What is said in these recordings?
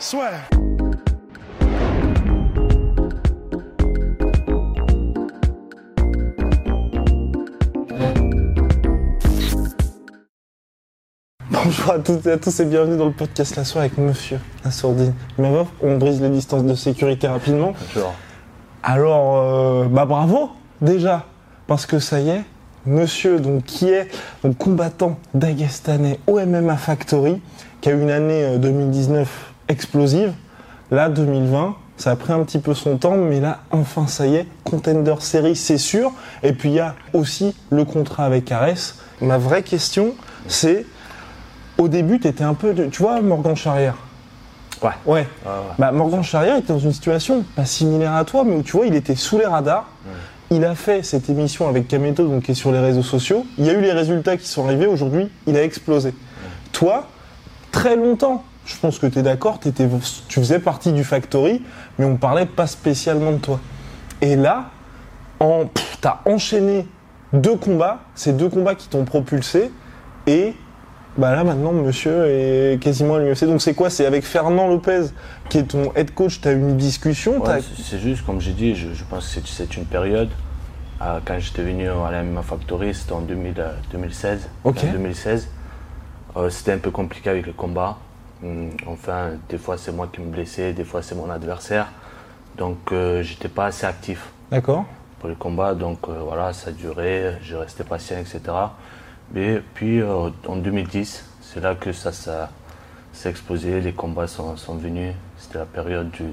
Soit. Bonjour à toutes et à tous et bienvenue dans le podcast La Soirée avec Monsieur Assourdine. Mais meuf, on brise les distances de sécurité rapidement. Alors, euh, bah bravo déjà, parce que ça y est, Monsieur donc qui est donc combattant dagestanais au MMA Factory, qui a eu une année euh, 2019 explosive. Là, 2020, ça a pris un petit peu son temps, mais là, enfin, ça y est, Contender Series, c'est sûr. Et puis, il y a aussi le contrat avec Ares. Ma vraie question, c'est, au début, tu étais un peu, de- tu vois, Morgan Charrière? Ouais. Ouais. Ouais, ouais. Bah, Morgan Charrière était dans une situation pas similaire à toi, mais où tu vois, il était sous les radars. Il a fait cette émission avec Kameto, donc qui est sur les réseaux sociaux. Il y a eu les résultats qui sont arrivés. Aujourd'hui, il a explosé. Toi, très longtemps, je pense que tu es d'accord, tu faisais partie du Factory, mais on parlait pas spécialement de toi. Et là, en, tu as enchaîné deux combats, ces deux combats qui t'ont propulsé, et bah là maintenant monsieur est quasiment à l'UFC. Donc c'est quoi? C'est avec Fernand Lopez qui est ton head coach, tu as eu une discussion t'as- Ouais, c'est- juste, comme j'ai dit, je, je pense que c'est- une période. euh, quand j'étais venu à la MMA Factory, c'était en 2000, euh, 2016. Ok. En 2016. Euh, c'était un peu compliqué avec le combat. Hum, Enfin, des fois c'est moi qui me blessais, des fois c'est mon adversaire. Donc euh, j'étais pas assez actif D'accord pour les combats. Donc euh, voilà, ça durait, je restais patient, etc. Mais puis euh, en 2010, c'est là que ça, ça s'est explosé, les combats sont, sont venus. C'était la période du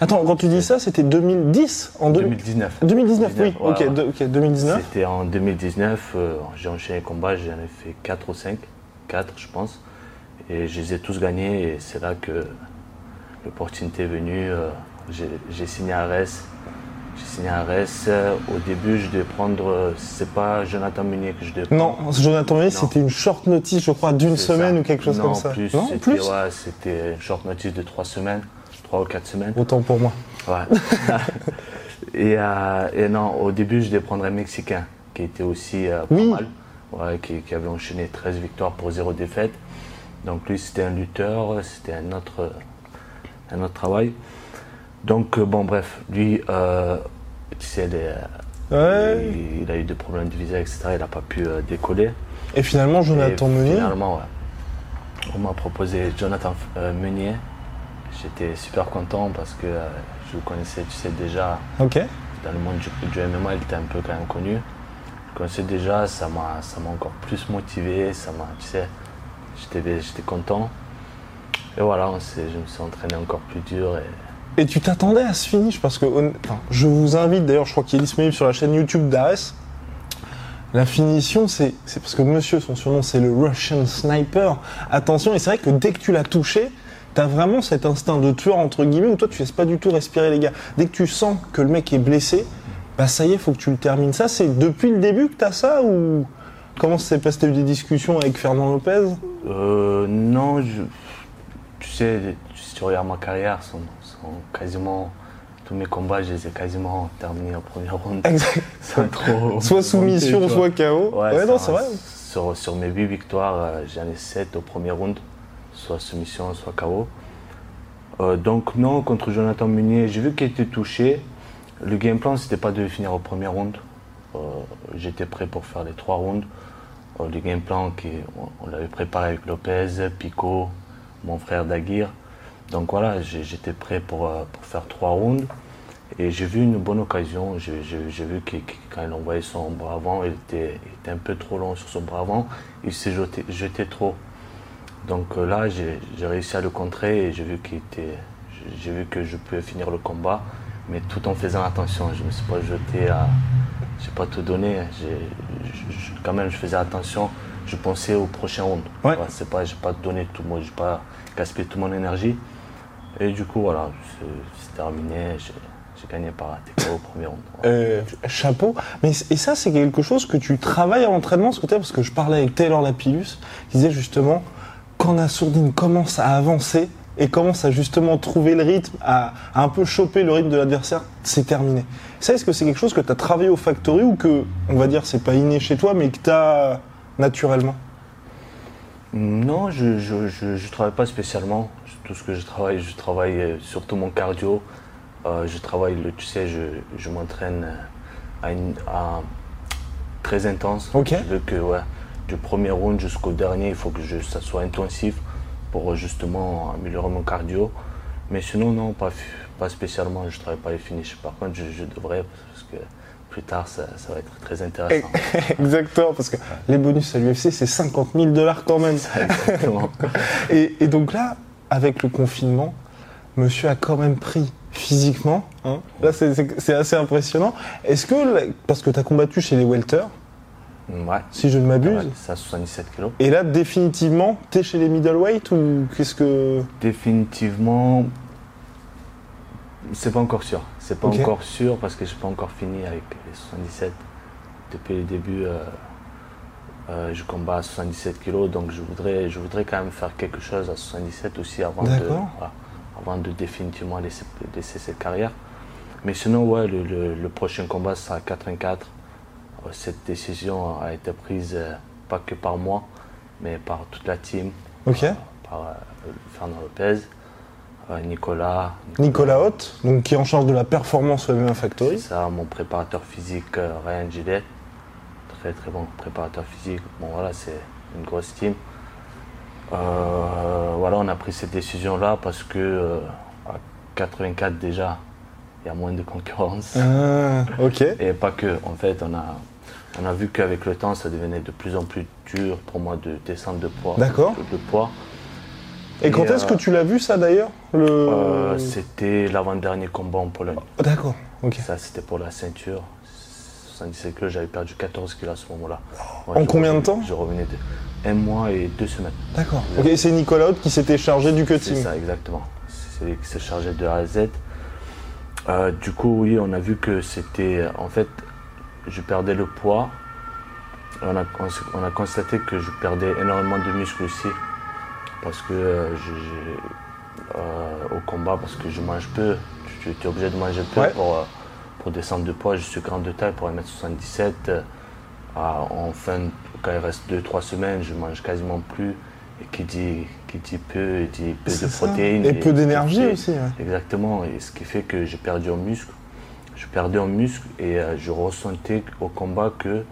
Attends, quand tu dis ça, c'était 2010 en deux- 2019. 2019, oui. 19, ouais, ok, ouais. de- ok, 2019. C'était en 2019, euh, j'ai enchaîné les combats, j'en ai fait 4 ou 5, 4 je pense. Et je les ai tous gagnés et c'est là que l'opportunité est venue. euh, j'ai signé à Rennes. J'ai signé à Rennes. Au début, je devais prendre, euh, c'est pas Jonathan Munier que je devais Non, prendre. Jonathan Meunier, Non. c'était une short notice, je crois, d'une semaine ça. ou quelque chose non, comme ça. Plus, non, c'était, plus ouais, c'était une short notice de 3 semaines, 3 ou 4 semaines. Autant pour moi. Ouais. et, euh, et non, au début, je devais prendre un Mexicain qui était aussi euh, pas Oui. mal, ouais, qui, qui avait enchaîné 13 victoires pour 0 défaite. Donc lui, c'était un lutteur, c'était un autre, un autre travail. Donc euh, bon, bref, lui, euh, tu sais, les, euh, Ouais. il, il a eu des problèmes de visa, etc. Il n'a pas pu euh, décoller. Et finalement, Jonathan Et Meunier. Finalement, ouais. On m'a proposé Jonathan euh, Meunier. J'étais super content parce que je le connaissais, tu sais, déjà Ok. dans le monde du, du MMA, il était un peu quand même connu. Je le connaissais déjà, ça m'a ça m'a encore plus motivé, ça m'a, tu sais, j'étais content. Et voilà, je me suis entraîné encore plus dur. Et, Et tu t'attendais à ce finish? Parce que je vous invite d'ailleurs, je crois qu'il est disponible sur la chaîne YouTube d'Ares. La finition, c'est c'est parce que monsieur, son surnom, c'est le Russian Sniper. Attention, et c'est vrai que dès que tu l'as touché, t'as vraiment cet instinct de tueur, entre guillemets, où toi, tu laisses pas du tout respirer les gars. Dès que tu sens que le mec est blessé, bah ça y est, faut que tu le termines. Ça, c'est depuis le début que t'as ça ou comment ça s'est passé T'as eu des discussions avec Fernand Lopez? Euh, non, je, tu sais, si tu regardes ma carrière, sont, sont quasiment tous mes combats, je les ai quasiment terminés en première ronde. Exact. Sans trop Soit soumission, monter, soit KO. Ouais, Ouais, non, c'est vrai. Sur, sur mes 8 victoires, euh, j'en ai 7 au premier round, soit soumission, soit KO. Euh, donc non, contre Jonathan Munier, j'ai vu qu'il était touché. Le game plan, c'était pas de finir au premier round. Euh, J'étais prêt pour faire les trois rounds. Le game plan, qui, on, l'avait préparé avec Lopez, Pico, mon frère Daguir. Donc voilà, j'étais prêt pour, euh, pour faire trois rounds. Et j'ai vu une bonne occasion. J'ai vu que quand il envoyait son bras avant, il était, un peu trop long sur son bras. Il s'est jeté, trop. Donc euh, là, j'ai réussi à le contrer et j'ai vu que je pouvais finir le combat, mais tout en faisant attention. Je me suis pas jeté à, j'ai pas tout donné. Je- quand même, je faisais attention je pensais au prochain round. Ouais. Voilà, c'est pas, j'ai pas donné tout mon, j'ai pas gaspillé toute mon énergie. Et du coup, voilà, c'est, terminé. J'ai, gagné par TKO au premier round. Voilà. Euh, chapeau. Mais, et ça, c'est quelque chose que tu travailles à l'entraînement, ce côté, parce que je parlais avec Taylor Lapillus, qui disait justement, quand Nassourdine commence à avancer et commence à justement trouver le rythme, à, à un peu choper le rythme de l'adversaire, c'est terminé. Ça, est-ce que c'est quelque chose que tu as travaillé au Factory ou que, on va dire, c'est pas inné chez toi, mais que tu as naturellement? Non, je je, je, je travaille pas spécialement. Tout ce que je travaille, je travaille euh, surtout mon cardio. Euh, je travaille, le, tu sais, je, je m'entraîne euh, à, une, à très intense. Ok. Je veux que ouais, du premier round jusqu'au dernier, il faut que je, ça soit intensif pour euh, justement améliorer mon cardio. Mais sinon, non, pas, pas spécialement. Je travaille pas les finishes. Par contre, je, je devrais parce que plus tard, ça, ça va être très intéressant. Exactement, parce que les bonus à l'UFC, c'est 50 000 dollars quand même. Exactement. Et, et donc là, avec le confinement, monsieur a quand même pris physiquement. hein. Là, c'est- assez impressionnant. Est-ce que, parce que tu as combattu chez les welter, Ouais. si je ne m'abuse, c'est à 77 kilos. et là, définitivement, tu es chez les middleweight ou qu'est-ce que. Définitivement, c'est pas encore sûr. C'est pas encore sûr parce que j'ai pas encore fini avec les 77. Depuis le début, euh, euh, je combats à 77 kilos, donc je voudrais, je voudrais quand même faire quelque chose à 77 aussi avant de, voilà, avant de définitivement laisser, laisser cette carrière. Mais sinon, ouais, le, le- le prochain combat sera à 84. Euh, Cette décision a été prise euh, pas que par moi, mais par toute la team Ok. par euh, Fernand Lopez, euh, Nicolas, Nicolas Hoth, donc qui est en charge de la performance au MMA c'est Factory. ça, mon préparateur physique euh, Ryan Gillette, très très bon préparateur physique. Bon voilà, c'est une grosse team. Euh, voilà, on a pris cette décision là parce que euh, à 84 déjà, il y a moins de concurrence. Ah, ok. Et pas que, en fait, on a, on a vu qu'avec le temps, ça devenait de plus en plus dur pour moi de descendre de poids. D'accord. De, de poids. Et quand est-ce euh, que tu l'as vu ça d'ailleurs le... Euh, c'était l'avant-dernier combat en Pologne. D'accord, ok. Ça, c'était pour la ceinture. 77 kilos, j'avais perdu 14 kilos à ce moment-là. En combien de temps Je revenais de un mois et deux semaines. D'accord. Ok, c'est Nicolas qui s'était chargé du C'est cutting. ça, exactement. C'est lui qui s'est chargé de A à Z. Euh, du coup, oui, on a vu que c'était. En fait, je perdais le poids. On a, on constaté que je perdais énormément de muscles aussi. Parce que euh, je- euh, au combat, parce que je mange peu. Tu es obligé de manger peu Ouais. pour, euh, pour descendre de poids. Je suis grand de taille pour 1m77. Euh, à- en fin, quand il reste 2-3 semaines, je mange quasiment plus. Et qui dit, qui dit peu, il dit peu de ça. protéines. Et peu d'énergie aussi. ouais. Exactement, et ce qui fait que j'ai perdu en muscle. Je perdais en muscle et euh, je ressentais au combat que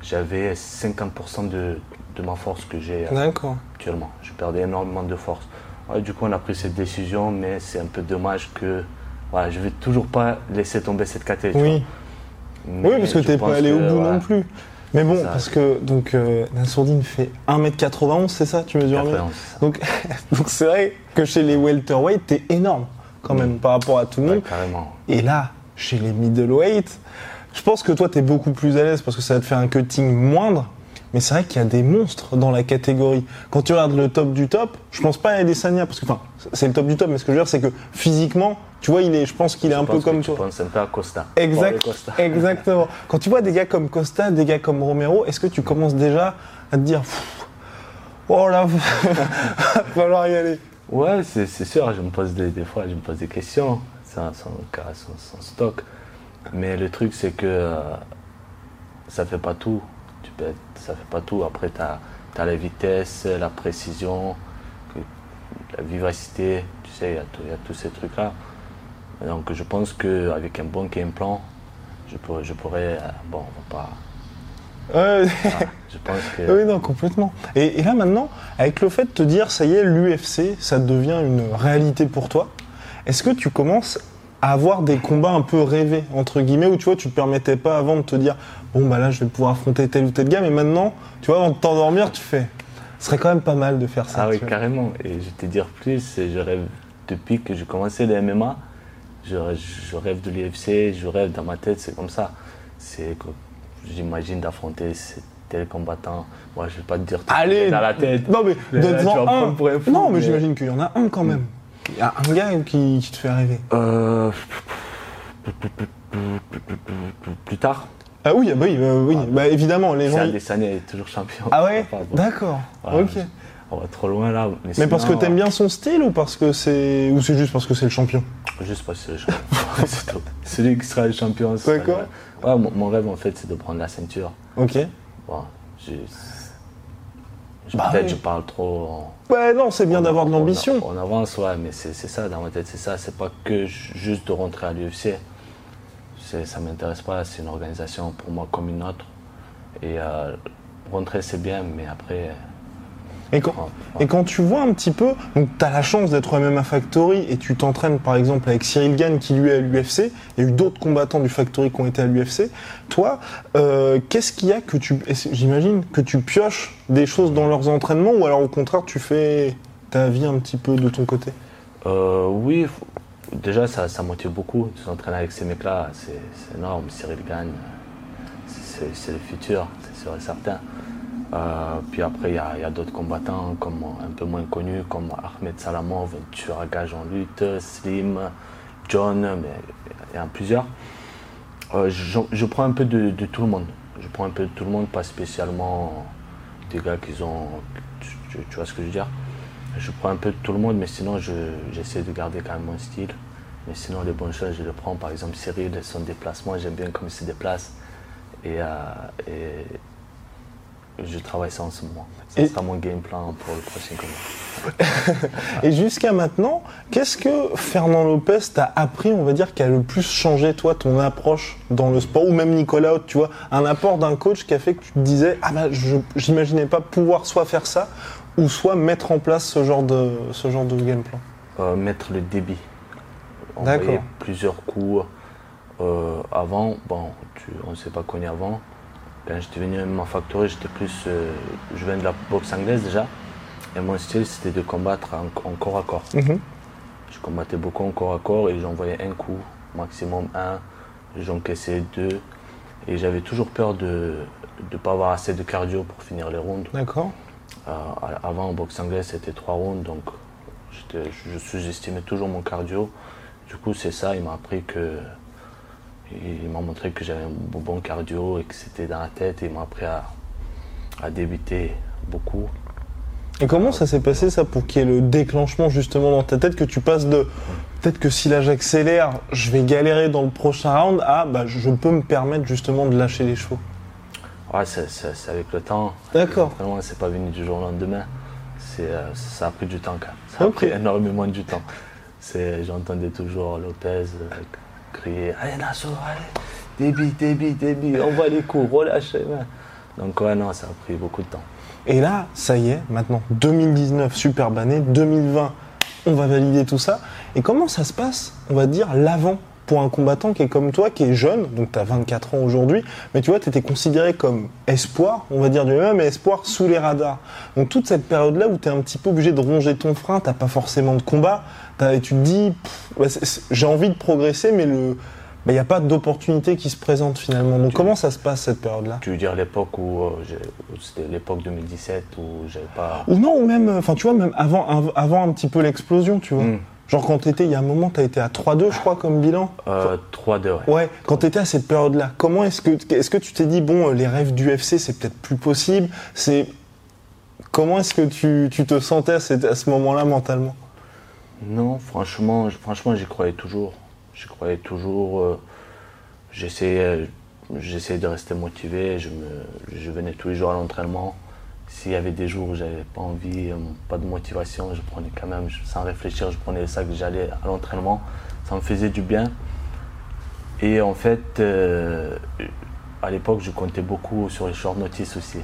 j'avais 50% de, de ma force que j'ai euh, actuellement. Je perdais énormément de force. Ouais, du coup, on a pris cette décision, mais c'est un peu dommage que voilà, je ne vais toujours pas laisser tomber cette catégorie. Oui. Oui, parce que t'es pas allé au bout non plus. Mais bon, Ça. parce que donc euh, Nassourdine fait 1m91, c'est ça Tu mesures bien Donc donc c'est vrai que chez les welterweight, t'es énorme quand même par rapport à tout le Ouais, monde. carrément. Et là, chez les middleweight, je pense que toi, t'es beaucoup plus à l'aise parce que ça va te faire un cutting moindre. Mais c'est vrai qu'il y a des monstres dans la catégorie. Quand tu regardes le top du top, je pense pas à Adesanya parce que, enfin, c'est le top du top, mais ce que je veux dire, c'est que physiquement, tu vois, il est, je pense qu'il est Je un peu comme tu toi. peu à Costa. Exact, Costa. exactement. Quand tu vois des gars comme Costa, des gars comme Romero, est-ce que tu commences déjà à te dire, oh là, va falloir y aller? Ouais, c'est c'est sûr, je me pose des, des fois, je me pose des questions, sans- sans stock. Mais le truc, c'est que euh, ça fait pas tout. Tu peux être- ça fait pas tout. Après, tu as, la vitesse, la précision, la vivacité, tu sais, il y a y, tous ces trucs-là. Donc, je pense qu'avec un bon game plan, je pourrais, je pourrais euh, bon, on va pas. Je pense que. oui, non, complètement. Et, et là maintenant, avec le fait de te dire, ça y est, l'UFC, ça devient une réalité pour toi, est-ce que tu commences à avoir des combats un peu rêvés, entre guillemets, où tu vois, tu te permettais pas avant de te dire, bon, bah là, je vais pouvoir affronter tel ou tel gars, mais maintenant, tu vois, avant de t'endormir, tu fais, ce serait quand même pas mal de faire ça. Ah oui, vois. carrément. Et je vais te dire plus, je rêve depuis que j'ai commencé le MMA, je, je rêve de l'UFC, je rêve dans ma tête, c'est comme ça. C'est que j'imagine d'affronter tel combattant. Moi, je vais pas te dire tout Allez dans la tête. Non, mais Mais là, tu vas un. pour un fou, non, mais, mais- j'imagine qu'il y en a un quand même. Il y a un gars qui, qui te fait rêver. Euh, plus tard, Ah oui, ah bah oui, bah oui. Bah, évidemment, les c'est gens. Adesanya est toujours champion. Ah ouais Enfin, bon. D'accord. Voilà, ok. On va trop loin là. Mais, Mais parce que t'aimes bien son style ou parce que c'est ou c'est juste parce que c'est le champion? Juste parce que c'est le champion. c'est. Celui qui sera le champion. c'est D'accord. Ouais, mon, mon rêve en fait, c'est de prendre la ceinture. Ok. Bon, je- Bah peut-être oui. je parle trop. en- Ouais, non, c'est bien d'avoir de on- l'ambition. On, avance, ouais, mais c'est ça dans ma tête, c'est ça. C'est pas que ju- juste de rentrer à l'UFC. Ça m'intéresse pas. C'est une organisation pour moi comme une autre. Et euh, rentrer c'est bien, mais après. Et quand, et quand tu vois un petit peu, donc tu as la chance d'être au MMA Factory et tu t'entraînes par exemple avec Cyril Gann qui lui est à l'UFC, il y a eu d'autres combattants du Factory qui ont été à l'UFC. Toi, euh, qu'est-ce qu'il y a que tu, j'imagine que tu pioches des choses dans leurs entraînements ou alors au contraire tu fais ta vie un petit peu de ton côté? Euh, oui, déjà ça, ça motive beaucoup de s'entraîner avec ces mecs-là, c'est énorme. Cyril c'est c'est le futur, c'est sûr et certain. Euh, puis après, il y a, d'autres combattants comme un peu moins connus, comme Ahmed Salamov, tueur à gage en lutte, Slim, John, mais il y en a plusieurs. Euh, je, prends un peu de, tout le monde. Je prends un peu de tout le monde, pas spécialement des gars qui ont. Tu, vois ce que je veux dire? Je prends un peu de tout le monde, mais sinon je- j'essaie de garder quand même mon style. Mais sinon, les bonnes choses, je les prends. Par exemple, Cyril, son déplacement, j'aime bien comme il se déplace. Et, euh, et je travaille ça en ce moment. Ça Et- sera mon game plan pour le prochain combat. Et jusqu'à maintenant, qu'est-ce que Fernand Lopez t'a appris, on va dire, qui a le plus changé, toi, ton approche dans le sport, ou même Nicolas tu vois, un apport d'un coach qui a fait que tu te disais, ah bah, je j'imaginais pas pouvoir soit faire ça, ou soit mettre en place ce genre de, ce genre de game plan? Euh, mettre le débit. D'accord. Plusieurs coups. Euh, avant, bon, tu- on ne s'est pas connu avant. Quand j'étais venu à ma factory, j'étais plus. euh, je viens de la boxe anglaise déjà. Et mon style, c'était de combattre en, en corps à corps. Mhm. Je combattais beaucoup en corps à corps et j'envoyais un coup, maximum un. J'encaissais deux. Et j'avais toujours peur de ne pas avoir assez de cardio pour finir les rounds. D'accord. Euh, avant, en boxe anglaise, c'était trois rounds, donc je sous-estimais toujours mon cardio. Du coup, c'est ça, il m'a appris que. Il m'a montré que j'avais un bon cardio et que c'était dans la tête. Et il m'a appris à, à débuter beaucoup. Et comment ça s'est passé, ça, pour qu'il y ait le déclenchement, justement, dans ta tête, que tu passes de peut-être que si là j'accélère, je vais galérer dans le prochain round, à bah, je peux me permettre, justement, de lâcher les chevaux? Ouais, c'est avec le temps. D'accord. Vraiment, c'est pas venu du jour au lendemain. Euh, ça a pris du temps quand même. Ça a pris énormément du temps. J'entendais toujours Lopez euh, crier Allez, Nassau, allez, débit, débit, débit, envoie les coups, relâche. Donc, ouais, non, ça a pris beaucoup de temps. Et là, ça y est, maintenant, 2019, superbe année, 2020, on va valider tout ça. Et comment ça se passe, on va dire, l'avant pour un combattant qui est comme toi, qui est jeune, donc tu as 24 ans aujourd'hui, mais tu vois, tu étais considéré comme espoir, on va dire du MMA, mais espoir sous les radars. Donc toute cette période-là où tu es un petit peu obligé de ronger ton frein, t'as pas forcément de combat, et tu te dis, j'ai envie de progresser, mais le... Il n'y a pas d'opportunité qui se présente finalement. Donc comment ça se passe cette période-là? Tu veux dire l'époque où, euh, c'était l'époque 2017 où j'avais pas. Ou non, ou même, euh, enfin tu vois, même avant, av- avant un petit peu l'explosion, tu vois. Mm. Genre quand t'étais, il y a un moment, t'as été à 3-2, je crois, comme bilan. Euh, 3-2, ouais. Ouais, quand t'étais à cette période-là, comment est-ce que, est-ce que tu t'es dit, bon, les rêves du UFC, c'est peut-être plus possible? C'est Comment est-ce que tu, tu te sentais à, cette- à ce moment-là mentalement? Non, franchement, franchement, j'y croyais toujours. J'y croyais toujours. euh, j'essayais, j'essayais de rester motivé. Je, me, je venais tous les jours à l'entraînement. S'il y avait des jours où j'avais pas envie, euh, pas de motivation, je prenais quand même, sans réfléchir, je prenais le sac, j'allais à l'entraînement. Ça me faisait du bien. Et en fait, euh, à l'époque, je comptais beaucoup sur les short notice aussi.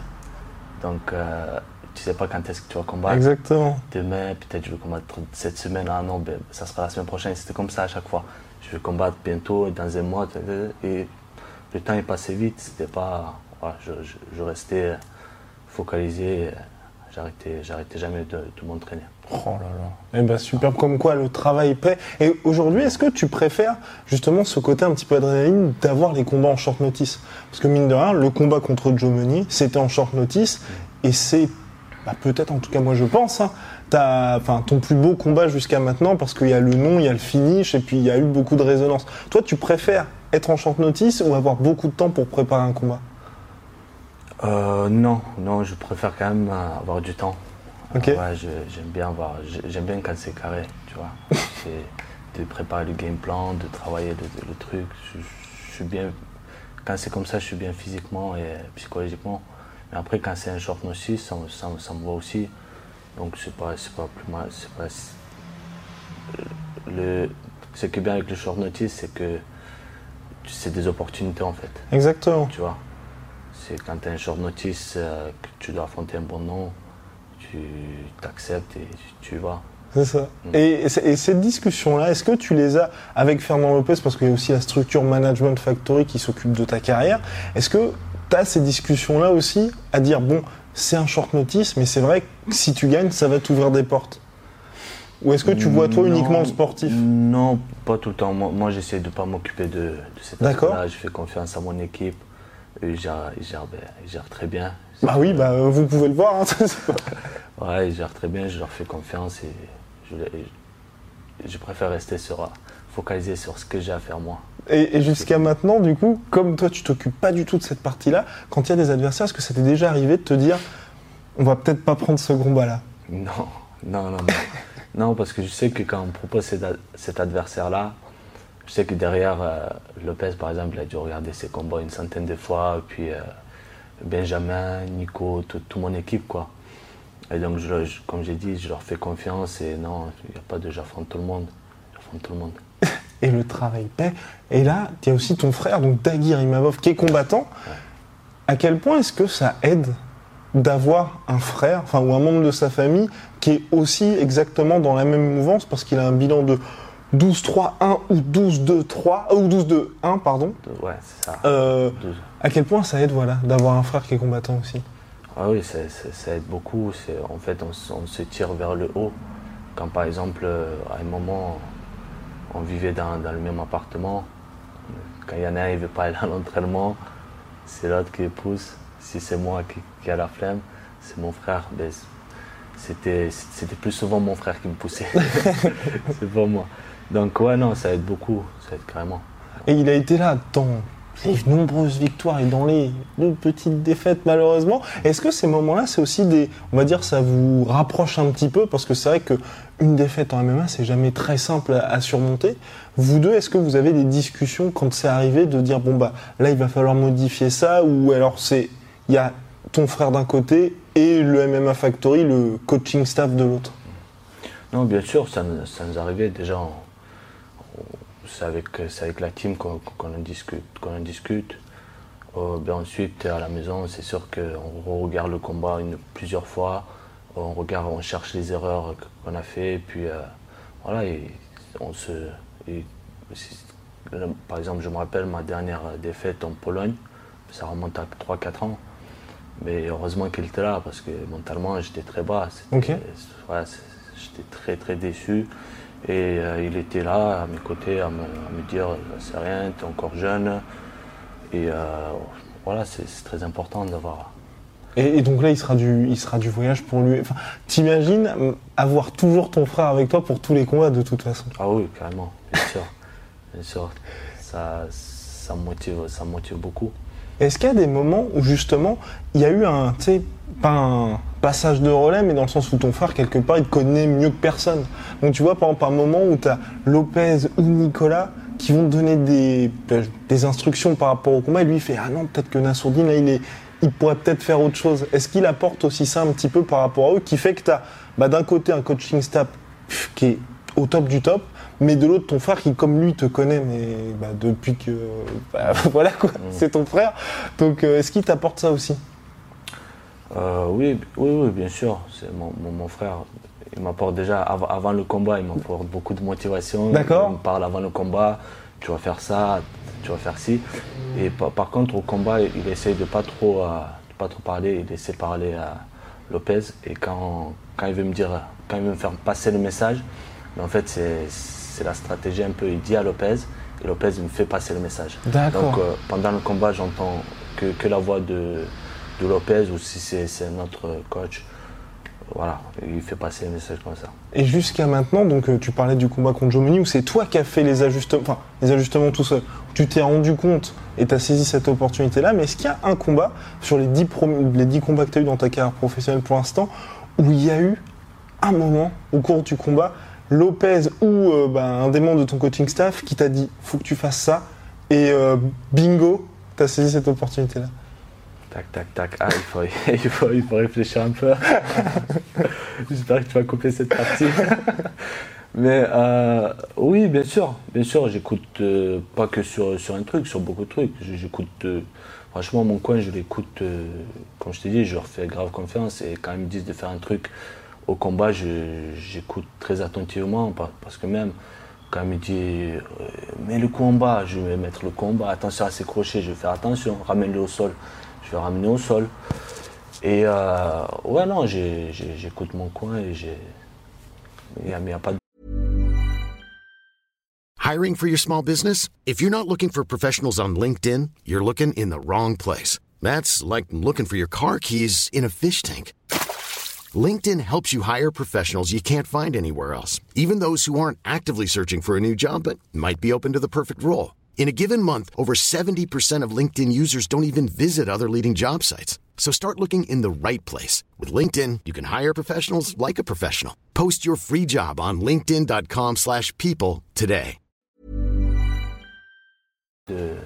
Donc, euh, tu sais pas quand est-ce que tu vas combattre Exactement. demain, peut-être je vais combattre cette semaine, ah non, ben, ça sera la semaine prochaine. C'était comme ça à chaque fois. Je vais combattre bientôt, dans un mois, et le temps est passé vite. C'était pas, voilà, je, je- je restais focalisé j'arrêtais, j'arrêtais jamais de, de m'entraîner. Oh là là. Eh ben superbe, comme quoi le travail paie. Et aujourd'hui, est-ce que tu préfères justement ce côté un petit peu adrénaline d'avoir les combats en short notice? Parce que mine de rien, le combat contre Joe Meunier, c'était en short notice et c'est bah, peut-être, en tout cas moi je pense, hein, ton plus beau combat jusqu'à maintenant parce qu'il y a le nom, il y a le finish et puis il y a eu beaucoup de résonance. Toi, tu préfères être en short notice ou avoir beaucoup de temps pour préparer un combat? Euh, non, non, je préfère quand même euh, avoir du temps. Ouais, je- j'aime bien avoir, j'ai- j'aime bien quand c'est carré, tu vois. De préparer le game plan, de travailler le, le truc. Je, je suis bien, quand c'est comme ça, je suis bien physiquement et psychologiquement. Mais après, quand c'est un short notice, ça, me- ça, me- ça me va aussi. Donc c'est pas, c'est pas plus mal, c'est pas. Le, ce qui est bien avec le short notice, c'est que c'est des opportunités en fait Exactement. tu vois. C'est quand tu as un short notice euh, que tu dois affronter un bon nom, tu t'acceptes et tu, tu vas. C'est ça. Et, et- et cette discussion-là, est-ce que tu les as avec Fernand Lopez, parce qu'il y a aussi la structure Management Factory qui s'occupe de ta carrière, est-ce que tu as ces discussions-là aussi à dire, bon, c'est un short notice, mais c'est vrai que si tu gagnes, ça va t'ouvrir des portes? Ou est-ce que tu vois toi Non, uniquement le sportif? Non, pas tout le temps. Moi, moi, j'essaie de ne pas m'occuper de, de cet D'accord. Je fais confiance à mon équipe. Eux, Ils gèrent, ils gèrent, ils gèrent très bien. Bah oui, bah euh, vous pouvez le voir. hein, Ouais, ils gèrent très bien. Je leur fais confiance et je, préfère rester sur, focalisé sur ce que j'ai à faire moi. et et jusqu'à maintenant, du coup, comme toi tu t'occupes pas du tout de cette partie-là, quand il y a des adversaires, est-ce que ça t'est déjà arrivé de te dire, on va peut-être pas prendre ce combat-là? Non, non, non, non. non, parce que je sais que quand on propose cet, ad- cet adversaire-là, je sais que derrière, euh, Lopez, par exemple, il a dû regarder ses combats une centaine de fois, puis euh, Benjamin, Nico, tout- toute mon équipe, quoi. Et donc, je, je- comme j'ai dit, je leur fais confiance et non, il n'y a pas de j'affronte tout le monde. J'affronte tout le monde. et le travail paie. Et là, il y a aussi ton frère, donc Dagir Imavov, qui est combattant. À quel point est-ce que ça aide d'avoir un frère, enfin, ou un membre de sa famille, qui est aussi exactement dans la même mouvance, parce qu'il a un bilan de 12-3-1 ou 12-2-3, euh, ou 12-2-1, pardon. Ouais, c'est ça. Euh, à quel point ça aide, voilà, d'avoir un frère qui est combattant aussi Ah oui, ça, ça- ça aide beaucoup. En fait, on, se- on se tire vers le haut. Quand par exemple, euh, à un moment, on vivait dans, dans le même appartement, quand il y en a un qui ne veut pas aller à l'entraînement, c'est l'autre qui le pousse. Si c'est moi qui, qui a la flemme, c'est mon frère. Ben, c'était, c'était plus souvent mon frère qui me poussait. c'est pas moi. Donc ouais, non, ça aide beaucoup. Ça aide carrément. Et il a été là dans les nombreuses victoires et dans les deux petites défaites malheureusement. Est-ce que ces moments-là, c'est aussi des, on va dire, ça vous rapproche un petit peu? Parce que c'est vrai que une défaite en MMA, c'est jamais très simple à, à surmonter. Vous deux, est-ce que vous avez des discussions quand c'est arrivé de dire bon bah là il va falloir modifier ça? Ou alors c'est il y a ton frère d'un côté et le MMA Factory, le coaching staff de l'autre? Non, bien sûr, ça, nous- ça nous arrivait déjà. on- C'est avec, avec la team qu'on en discute. Qu'on en discute. Euh, ben ensuite, à la maison, c'est sûr qu'on regarde le combat une, plusieurs fois. On regarde, on cherche les erreurs qu'on a fait. Et puis, euh, voilà, et on se. et par exemple, je me rappelle ma dernière défaite en Pologne. Ça remonte à 3-4 ans. Mais heureusement qu'il était là parce que mentalement j'étais très bas. Voilà, j'étais très très déçu. Et euh, il était là à mes côtés à me, à me dire c'est rien, tu es encore jeune. Et euh, voilà, c'est très important d'avoir. Et, et donc là, il sera du, il sera du voyage pour lui. Enfin, t'imagines euh, avoir toujours ton frère avec toi pour tous les combats de toute façon. Ah oui, carrément, bien sûr. Bien sûr. Ça, ça, motive, ça motive beaucoup. Est-ce qu'il y a des moments où justement il y a eu un, tu sais, pas un passage de relais, mais dans le sens où ton frère quelque part il te connaît mieux que personne. Donc tu vois par exemple un moment où tu as Lopez ou Nicolas qui vont te donner des, des instructions par rapport au combat et lui il fait ah non peut-être que Nassourdine là il est il pourrait peut-être faire autre chose. Est-ce qu'il apporte aussi ça un petit peu par rapport à eux qui fait que tu as bah, d'un côté un coaching staff qui est au top du top, mais de l'autre ton frère qui comme lui te connaît mais bah, depuis que bah, voilà quoi, c'est ton frère. Donc euh, est-ce qu'il t'apporte ça aussi? Euh, oui, oui, oui, bien sûr. C'est mon, mon, mon frère. Il m'apporte déjà av- avant le combat, il m'apporte beaucoup de motivation. D'accord. Il me parle avant le combat. Tu vas faire ça, tu vas faire ci. Et par, par contre, au combat, il essaye de pas trop, euh, de pas trop parler. Il essaie de parler à Lopez. Et quand, quand il veut me dire, quand il veut me faire passer le message, en fait, c'est, c'est la stratégie un peu. Il dit à Lopez, et Lopez me fait passer le message. D'accord. Donc euh, pendant le combat, j'entends que, que la voix de, de Lopez ou si c'est, notre coach. Voilà, il fait passer le message comme ça. Et jusqu'à maintenant, donc euh, tu parlais du combat contre Jomini, où c'est toi qui as fait les ajustements, enfin les ajustements tout seul? Tu t'es rendu compte et tu as saisi cette opportunité-là. Mais est-ce qu'il y a un combat sur les 10, prom- les 10 combats que tu as eu dans ta carrière professionnelle pour l'instant où il y a eu un moment au cours du combat, Lopez ou euh, bah, un des membres de ton coaching staff qui t'a dit faut que tu fasses ça et euh, bingo, tu as saisi cette opportunité-là? Tac, tac, tac. Ah, il faut, il faut, il faut réfléchir un peu. J'espère que tu vas couper cette partie. Mais euh, oui, bien sûr, bien sûr, j'écoute euh, pas que sur, sur un truc, sur beaucoup de trucs. J'écoute, euh, franchement, mon coin, je l'écoute, comme je t'ai dit, je leur fais grave confiance. Et quand ils me disent de faire un truc au combat, j'écoute très attentivement pa- parce que même quand il me dit mets le bas, je vais mettre le bas, attention à ses crochets, je vais faire attention, ramène-le au sol, au sol. Et euh, ouais, non, j'écoute mon coin et j'ai. Il n'y a, a pas de Hiring for your small business? If you're not looking for professionals on LinkedIn, you're looking in the wrong place. That's like looking for your car keys in a fish tank. LinkedIn helps you hire professionals you can't find anywhere else, even those who aren't actively searching for a new job but might be open to the perfect role. In a given month, over 70% of LinkedIn users don't even visit other leading job sites. So start looking in the right place. With LinkedIn, you can hire professionals like a professional. Post your free job on linkedin.com/people slash people today. ouais,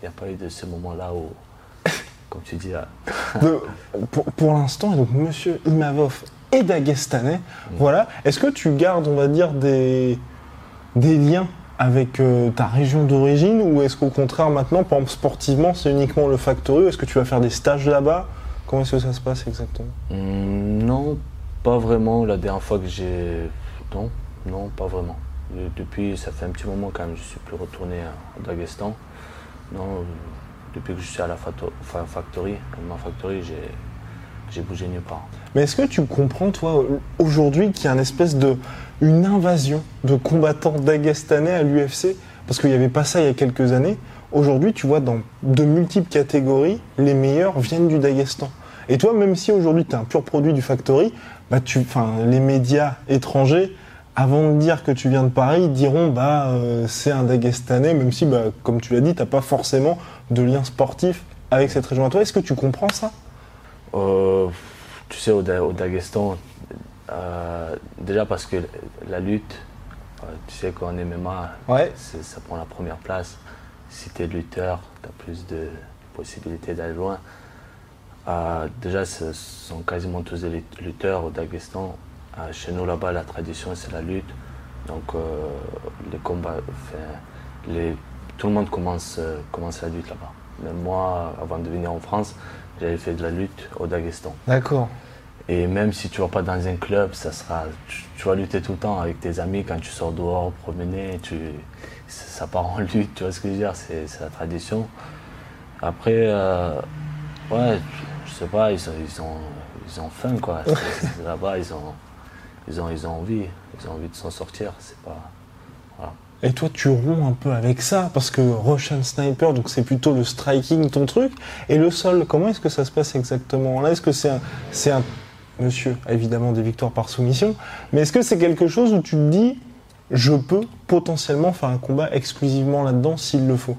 il y a pas eu de ce moment-là où, comme tu dis, euh, De- pour, pour l'instant, et donc Monsieur Imavov est dagestanais. Voilà. Est-ce que tu gardes, on va dire, des, des liens avec euh, ta région d'origine ou est-ce qu'au contraire, maintenant, sportivement, c'est uniquement le Factory Est-ce que tu vas faire des stages là-bas? Comment est-ce que ça se passe exactement? Hum, non, pas vraiment. La dernière fois que j'ai. Non, non, pas vraiment. De- Depuis, ça fait un petit moment quand même, je suis plus retourné à Daghestan. Non, euh, depuis que je suis à la factory, à ma factory, j'ai j'ai bougé nulle part. Mais est-ce que tu comprends, toi, aujourd'hui, qu'il y a une espèce de. une invasion de combattants dagestanais à l'UFC Parce qu'il n'y avait pas ça il y a quelques années. Aujourd'hui, tu vois, dans de multiples catégories, les meilleurs viennent du Daghestan. Et toi, même si aujourd'hui tu es un pur produit du Factory, bah tu, les médias étrangers, avant de dire que tu viens de Paris, diront bah euh, c'est un Dagestanais, même si, bah, comme tu l'as dit, tu n'as pas forcément de lien sportif avec cette région toi. Est-ce que tu comprends ça? Tu sais, au, au Daghestan, euh, déjà parce que la lutte, euh, tu sais qu'en MMA, Ouais. ça prend la première place. Si tu es lutteur, tu as plus de possibilités d'aller loin. Euh, déjà, ce sont quasiment tous des lut- lutteurs au Daghestan. Euh, chez nous, là-bas, la tradition, c'est la lutte. Donc, euh, les combats, les, tout le monde commence, commence la lutte là-bas. Même moi, avant de venir en France, j'avais fait de la lutte au Daghestan. D'accord. Et même si tu vas pas dans un club, ça sera, tu, tu vas lutter tout le temps avec tes amis quand tu sors dehors promener, tu, ça ça part en lutte, tu vois ce que je veux dire, c'est la tradition. Après, euh, ouais, je sais pas, ils, sont, ils, ont, ils ont faim quoi. Là-bas, ils ont, ils, ont, ils ont envie, ils ont envie de s'en sortir, c'est pas. Et toi, tu romps un peu avec ça, parce que Russian Sniper, donc c'est plutôt le striking, ton truc. Et le sol, comment est-ce que ça se passe exactement? Là, est-ce que c'est un, c'est un. Monsieur, évidemment des victoires par soumission, mais est-ce que c'est quelque chose où tu te dis, je peux potentiellement faire un combat exclusivement là-dedans s'il le faut?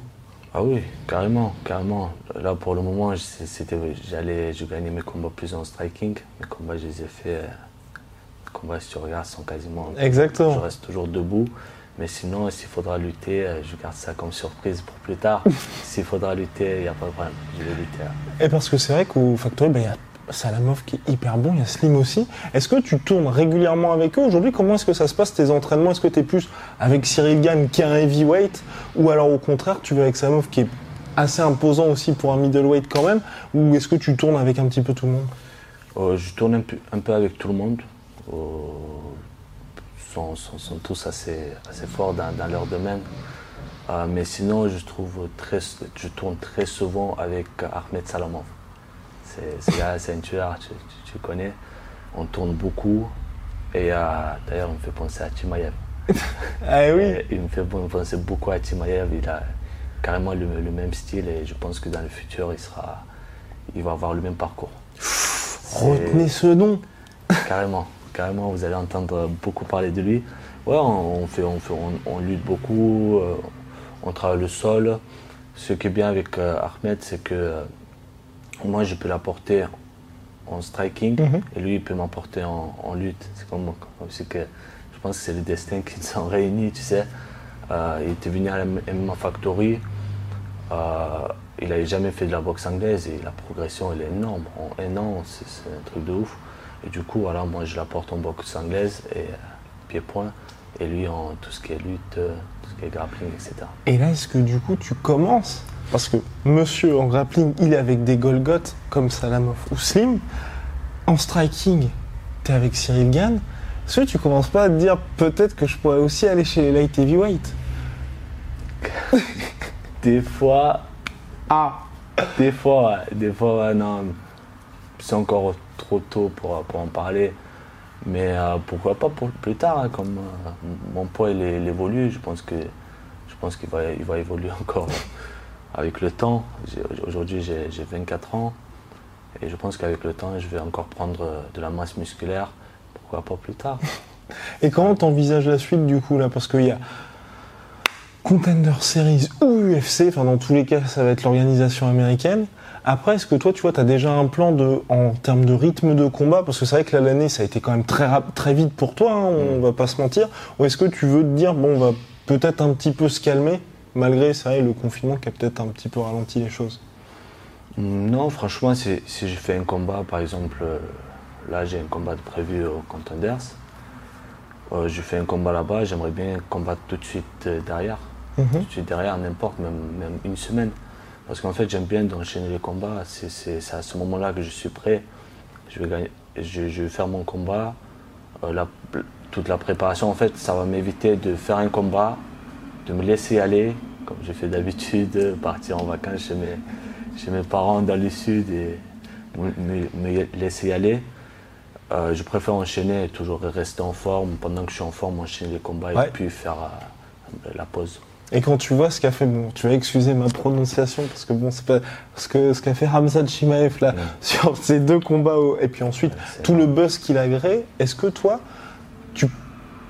Ah oui, carrément, carrément. Là, pour le moment, c'était, j'allais, je gagnais mes combats plus en striking. Mes combats, je les ai faits. euh, Les combats, si tu regardes, sont quasiment. Exactement. Je reste toujours debout. Mais sinon, s'il faudra lutter, euh, je garde ça comme surprise pour plus tard. s'il faudra lutter, il n'y a pas de problème. Je vais lutter. Et parce que c'est vrai qu'au Factory, bah, il y a Salamov qui est hyper bon, il y a Slim aussi. Est-ce que tu tournes régulièrement avec eux aujourd'hui? Comment est-ce que ça se passe tes entraînements? Est-ce que tu es plus avec Cyril Gann qui est un heavyweight? Ou alors au contraire, tu vas avec Salamov qui est assez imposant aussi pour un middleweight quand même? Ou est-ce que tu tournes avec un petit peu tout le monde? Euh, je tourne un peu, un peu avec tout le monde. Euh, sont, sont, sont tous assez, assez forts dans, dans leur domaine. Euh, mais sinon, je trouve très, je tourne très souvent avec Ahmed Salamov. C'est un tueur, tu, tu- tu connais. On tourne beaucoup. Et euh, d'ailleurs, il me fait penser à Timaev. Ah oui. Et Il me fait penser beaucoup à Timaev. Il a carrément le, le même style et je pense que dans le futur, il, sera, il va avoir le même parcours. Retenez ce nom. Carrément, carrément, vous allez entendre beaucoup parler de lui. Ouais, on, on fait, on, fait, on, on lutte beaucoup, euh, on travaille le sol. Ce qui est bien avec euh, Ahmed, c'est que euh, moi, je peux l'apporter en striking Mhm. et lui, il peut m'apporter en, en lutte. C'est comme, que je pense que c'est le destin qui nous sont réunis, tu sais. Il était venu à la MMA Factory. Il n'avait jamais fait de la boxe anglaise et la progression elle est énorme. En un an, c'est un truc de ouf. Et du coup, voilà, moi je l'apporte en boxe anglaise et euh, pied-point. Et lui en tout ce qui est lutte, euh, tout ce qui est grappling, etc. Et là, est-ce que du coup, tu commences? Parce que monsieur en grappling, il est avec des Golgoth comme Salamov ou Slim. En striking, t'es avec Cyril Gann. Est-ce que tu commences pas à te dire peut-être que je pourrais aussi aller chez les light heavyweight Des fois, Ah des fois, ouais, des fois, ouais, non, c'est encore trop tôt pour, pour en parler. Mais euh, pourquoi pas pour plus tard, hein, comme euh, mon poids il, évolue, je pense que je pense qu'il va, il va évoluer encore avec le temps. Aujourd'hui j'ai j'ai 24 ans et je pense qu'avec le temps je vais encore prendre euh, de la masse musculaire. Pourquoi pas plus tard Et comment t'envisages la suite du coup là? Parce qu'il y a Contender Series ou UFC, enfin dans tous les cas ça va être l'organisation américaine. Après, est-ce que toi, tu vois, tu as déjà un plan de, en termes de rythme de combat? Parce que c'est vrai que là, l'année, ça a été quand même très, rap- très vite pour toi, hein, on va pas se mentir. Ou est-ce que tu veux te dire, bon, on va peut-être un petit peu se calmer, malgré, c'est vrai, le confinement qui a peut-être un petit peu ralenti les choses? Non, franchement, si, si je fais un combat, par exemple, euh, là j'ai un combat de prévu au Contenders, euh, je fais un combat là-bas, j'aimerais bien combattre tout de suite euh, derrière. Mhm. Tout de suite derrière, n'importe, même, même une semaine. Parce qu'en fait, j'aime bien d'enchaîner les combats. C'est, à ce moment-là que je suis prêt. Je vais, gagner, je, je vais faire mon combat. Euh, la- toute la préparation, en fait, ça va m'éviter de faire un combat, de me laisser aller, comme je fais d'habitude, partir en vacances chez mes, chez mes parents dans le sud et me, laisser aller. Euh, je préfère enchaîner et toujours rester en forme. Pendant que je suis en forme, enchaîner les combats Ouais. et puis faire euh, la pause. Et quand tu vois ce qu'a fait, bon, tu vas excuser ma prononciation parce que bon, c'est pas ce que ce qu'a fait Ramzan Chimaev là Ouais. sur ces deux combats au- et puis ensuite tout le buzz qu'il a créé. Est-ce que toi, tu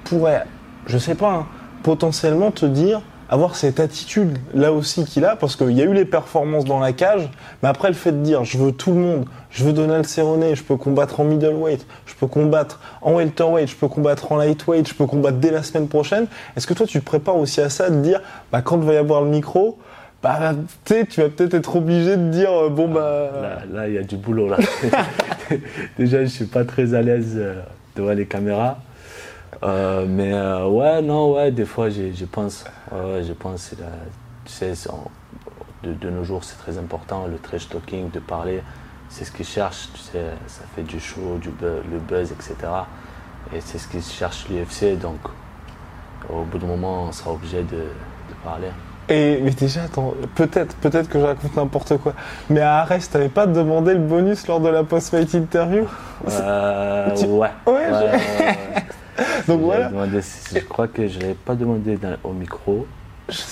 pourrais, je sais pas, hein, potentiellement te dire avoir cette attitude là aussi qu'il a parce qu'il y a eu les performances dans la cage, mais après le fait de dire je veux tout le monde, je veux Donald Cerrone, je peux combattre en middleweight, je peux combattre en welterweight, je peux combattre en lightweight, je peux combattre dès la semaine prochaine. Est-ce que toi tu te prépares aussi à ça, de dire bah quand il va y avoir le micro, bah tu vas peut-être être obligé de dire euh, bon bah Là, là, il y a du boulot. Là. Déjà, je suis pas très à l'aise euh, devant les caméras. Euh, mais euh, ouais, non, ouais, des fois, j'y pense. Ouais, je pense. tu sais, de, de nos jours, c'est très important, le trash talking, de parler. C'est ce qu'ils cherchent, tu sais, ça fait du show, du buzz, le buzz, etc. Et c'est ce qu'ils cherchent l'UFC, donc au bout d'un moment, on sera obligé de, de parler. Et mais déjà, attends, peut-être, peut-être que je raconte n'importe quoi. Mais à Arès, t'avais pas demandé le bonus lors de la post-fight interview? Euh, Tu- ouais. Ouais, ouais, je- ouais, ouais. Donc voilà. demandé si- je crois que je ne l'avais pas demandé dans- au micro.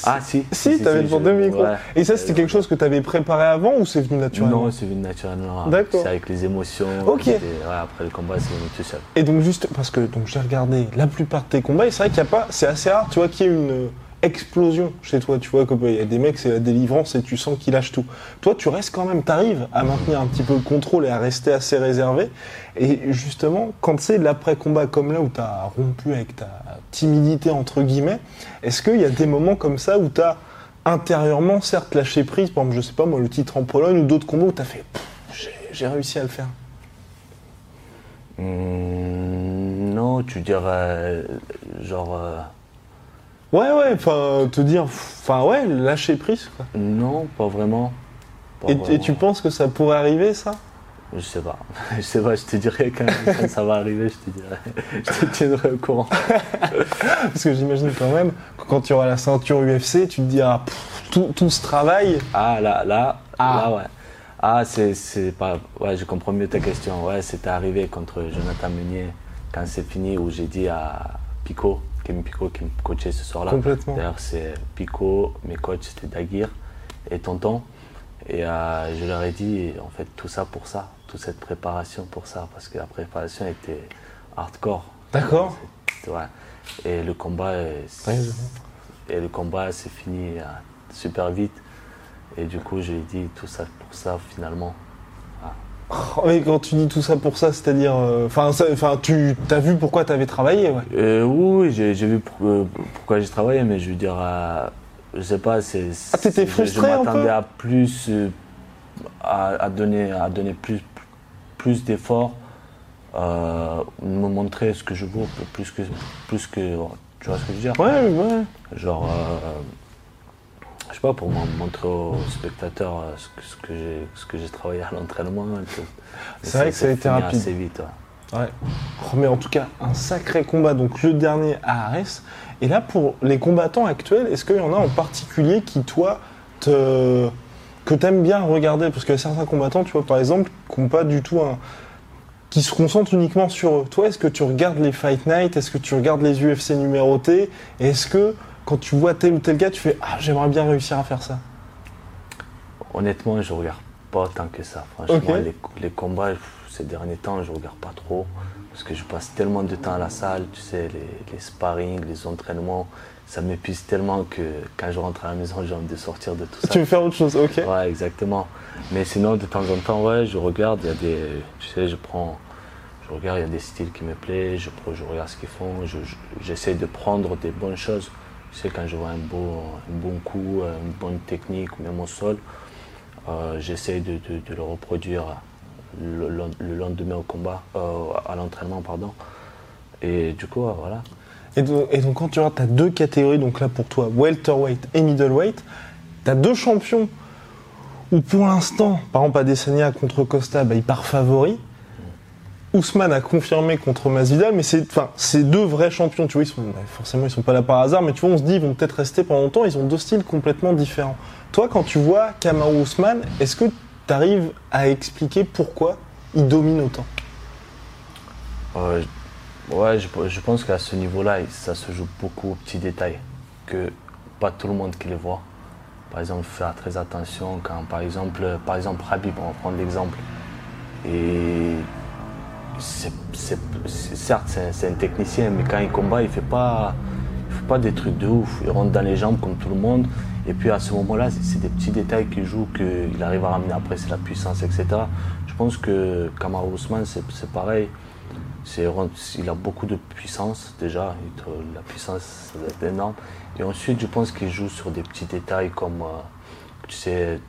Ah si. Si, t'avais demandé je- micro. Et ça, c'était quelque chose que t'avais préparé avant ou c'est venu naturellement? Non, c'est venu naturellement. D'accord. C'est avec les émotions. Ok. ouais, après le combat, c'est venu tout seul. Et donc juste parce que donc j'ai regardé la plupart de tes combats et c'est vrai qu'il y a pas, c'est assez rare, tu vois, qu'il y ait une explosion chez toi, tu vois, comme il y a des mecs c'est la délivrance et tu sens qu'ils lâchent tout. Toi, tu restes quand même, t'arrives à maintenir un petit peu le contrôle et à rester assez réservé. Et justement, quand c'est l'après-combat comme là où t'as rompu avec ta timidité entre guillemets, est-ce qu'il y a des moments comme ça où t'as intérieurement certes lâché prise, par exemple, je sais pas moi, le titre en Pologne ou d'autres combats où t'as fait, j'ai- réussi à le faire? Hum, non, tu dirais euh, genre euh, Ouais, ouais, enfin, te dire, enfin, ouais, lâcher prise, quoi. non, pas vraiment. Pas Et, tu penses que ça pourrait arriver, ça? Je sais pas. Je sais pas. Je te dirai quand, quand ça va arriver. Je te dirai. Je te tiendrai au courant. Parce que j'imagine quand même que quand tu auras la ceinture UFC, tu te diras, pff, tout, tout ce travail, Ah là, là, Ah. là ouais. Ah, c'est c'est pas. Ouais, je comprends mieux ta question. Ouais, c'était arrivé contre Jonathan Meunier quand c'est fini où j'ai dit à Pico, Pico qui me coachait ce soir-là. Complètement. D'ailleurs, c'est Pico, mes coachs c'était Daguir et Tonton. Et euh, je leur ai dit, en fait, tout ça pour ça, toute cette préparation pour ça, parce que la préparation était hardcore. D'accord. Ouais. Et le combat, euh, Ouais, et le combat s'est fini euh, super vite. Et du coup, j'ai dit tout ça pour ça finalement. Oh, mais quand tu dis tout ça pour ça, c'est-à-dire. euh, Enfin, enfin, tu as vu pourquoi tu avais travaillé, ouais. Euh, oui, j'ai vu pour- euh, pourquoi j'ai travaillé, mais je veux dire, euh, je sais pas, c'est. Ah, t'étais je- frustré Je m'attendais à plus, euh, à, à donner, à donner plus, plus d'efforts, euh, me montrer ce que je vaux, plus que, plus que, tu vois ce que je veux dire? Ouais, ouais. Genre, euh, je sais pas, pour montrer aux spectateurs euh, ce que, ce que j'ai, travaillé à l'entraînement. C'est vrai que ça a été rapide. assez vite. ouais. Ouais. Oh, mais en tout cas, un sacré combat. Donc le dernier à Arès. Et là, pour les combattants actuels, est-ce qu'il y en a en particulier qui, toi, te... que t'aimes bien regarder? Parce qu'il y a certains combattants, tu vois, par exemple, qui n'ont pas du tout un... qui se concentrent uniquement sur eux. Toi, est-ce que tu regardes les Fight Night? Est-ce que tu regardes les UFC numérotés? Est-ce que, quand tu vois tel ou tel gars, tu fais « Ah, j'aimerais bien réussir à faire ça Honnêtement, je regarde pas tant que ça. Franchement, les, les combats, ces derniers temps, je regarde pas trop. Parce que je passe tellement de temps à la salle, tu sais, les, les sparring, les entraînements, ça m'épuise tellement que quand je rentre à la maison, j'ai envie de sortir de tout ça. Tu veux faire autre chose Ok. Ouais, exactement. Mais sinon, de temps en temps, ouais, je regarde, il y a des. Tu sais, je prends. Je regarde, il y a des styles qui me plaisent, je, regarde ce qu'ils font, je- je- j'essaie de prendre des bonnes choses. Sais, quand je vois un, un bon coup, une bonne technique, même au sol, euh, j'essaie de, de- le reproduire le, le- le lendemain au combat, euh, à l'entraînement, pardon. Et du coup, euh, voilà. Et donc, quand tu regardes, tu as deux catégories, donc là pour toi, welterweight et middleweight, tu as deux champions où pour l'instant, par exemple Adesanya contre Costa, bah, il part favori. Ousmane a confirmé contre Masvidal, mais c'est enfin, c'est deux vrais champions, tu vois, ils sont, forcément ils sont pas là par hasard, mais tu vois, on se dit ils vont peut-être rester pendant longtemps, ils ont deux styles complètement différents. Toi, quand tu vois Kamaru Ousmane, est-ce que tu arrives à expliquer pourquoi il domine autant? Euh, ouais, je, pense qu'à ce niveau-là, ça se joue beaucoup aux petits détails que pas tout le monde qui les voit. Par exemple, faire très attention quand, par exemple, par exemple, Habib, on prendre l'exemple. Et certes, c'est un, technicien, mais quand il combat, il fait pas, fait pas des trucs de ouf. Il rentre dans les jambes comme tout le monde. Et puis à ce moment-là, c'est, des petits détails qui jouent, qu'il arrive à ramener après, c'est la puissance, etc. Je pense que Kamaru Ousmane, c'est, pareil. Il a beaucoup de puissance déjà, la puissance être énorme. Et ensuite, je pense qu'il joue sur des petits détails comme, euh, tu sais,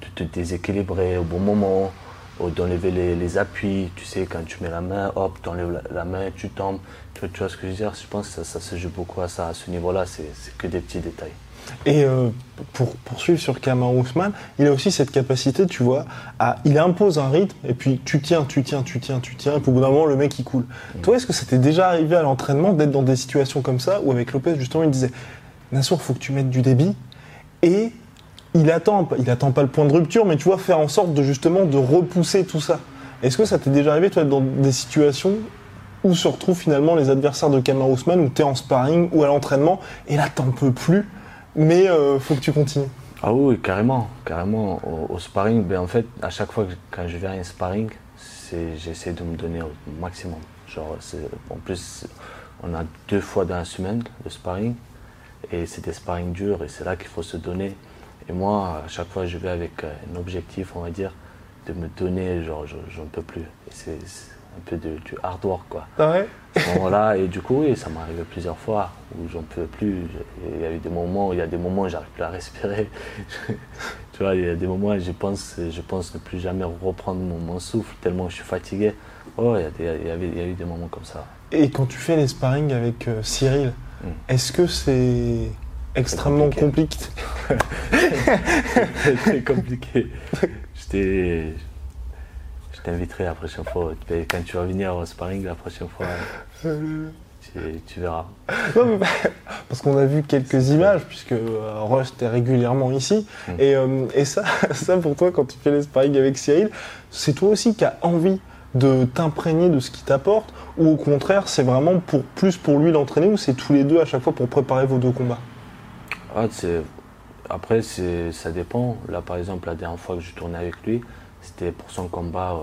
de te déséquilibrer au bon moment, d'enlever les, les appuis, tu sais, quand tu mets la main, hop, tu enlèves la, la main, tu tombes. Tu, tu vois ce que je veux dire? Je pense que ça, ça se joue beaucoup à ça, à ce niveau-là, c'est, que des petits détails. Et euh, pour poursuivre sur Kamaru Usman, il a aussi cette capacité, tu vois, à, il impose un rythme, et puis tu tiens, tu tiens, tu tiens, tu tiens, et puis au bout d'un moment, le mec, il coule. Toi, est-ce que c'était déjà arrivé à l'entraînement d'être dans des situations comme ça, où avec Lopez, justement, il disait, Nassour, faut que tu mettes du débit, et il attend, il attend pas le point de rupture, mais tu vois, faire en sorte de justement de repousser tout ça. Est-ce que ça t'est déjà arrivé, toi, dans des situations où se retrouvent finalement les adversaires de Kamaru Usman, où tu es en sparring ou à l'entraînement, et là, t'en peux plus, mais euh, faut que tu continues? Ah oui, carrément, carrément. Au, sparring, ben en fait, à chaque fois que quand je viens à un sparring, j'essaie de me donner au maximum. Genre, en plus, on a deux fois dans la semaine le sparring, et c'est des sparring durs, et c'est là qu'il faut se donner. Et moi, à chaque fois, je vais avec euh, un objectif, on va dire, de me donner, genre, je, j'en peux plus. C'est, un peu de, du hard work, quoi. Ah ouais? À ce moment-là, et du coup, oui, ça m'est arrivé plusieurs fois où j'en peux plus. Il y a eu des moments, il y a des moments où j'arrive plus à respirer. tu vois, il y a des moments où je pense, je pense ne plus jamais reprendre mon, mon souffle tellement je suis fatigué. Oh, il y, a des- il y avait, il y a eu des moments comme ça. Et quand tu fais les sparring avec euh, Cyril, Mm. est-ce que c'est extrêmement compliqué, C'est très compliqué. Je t'inviterai la prochaine fois. Quand tu vas venir au sparring la prochaine fois, tu, tu verras. Non, mais parce qu'on a vu quelques images, puisque euh, Rust est régulièrement ici. Mm. Et, euh, et ça, ça, pour toi, quand tu fais les sparring avec Cyril, c'est toi aussi qui as envie de t'imprégner de ce qu'il t'apporte Ou au contraire, c'est vraiment pour, plus pour lui l'entraîner Ou c'est tous les deux à chaque fois pour préparer vos deux combats? Ah, Après, ça dépend. Là, par exemple, la dernière fois que je tournais avec lui, c'était pour son combat. euh,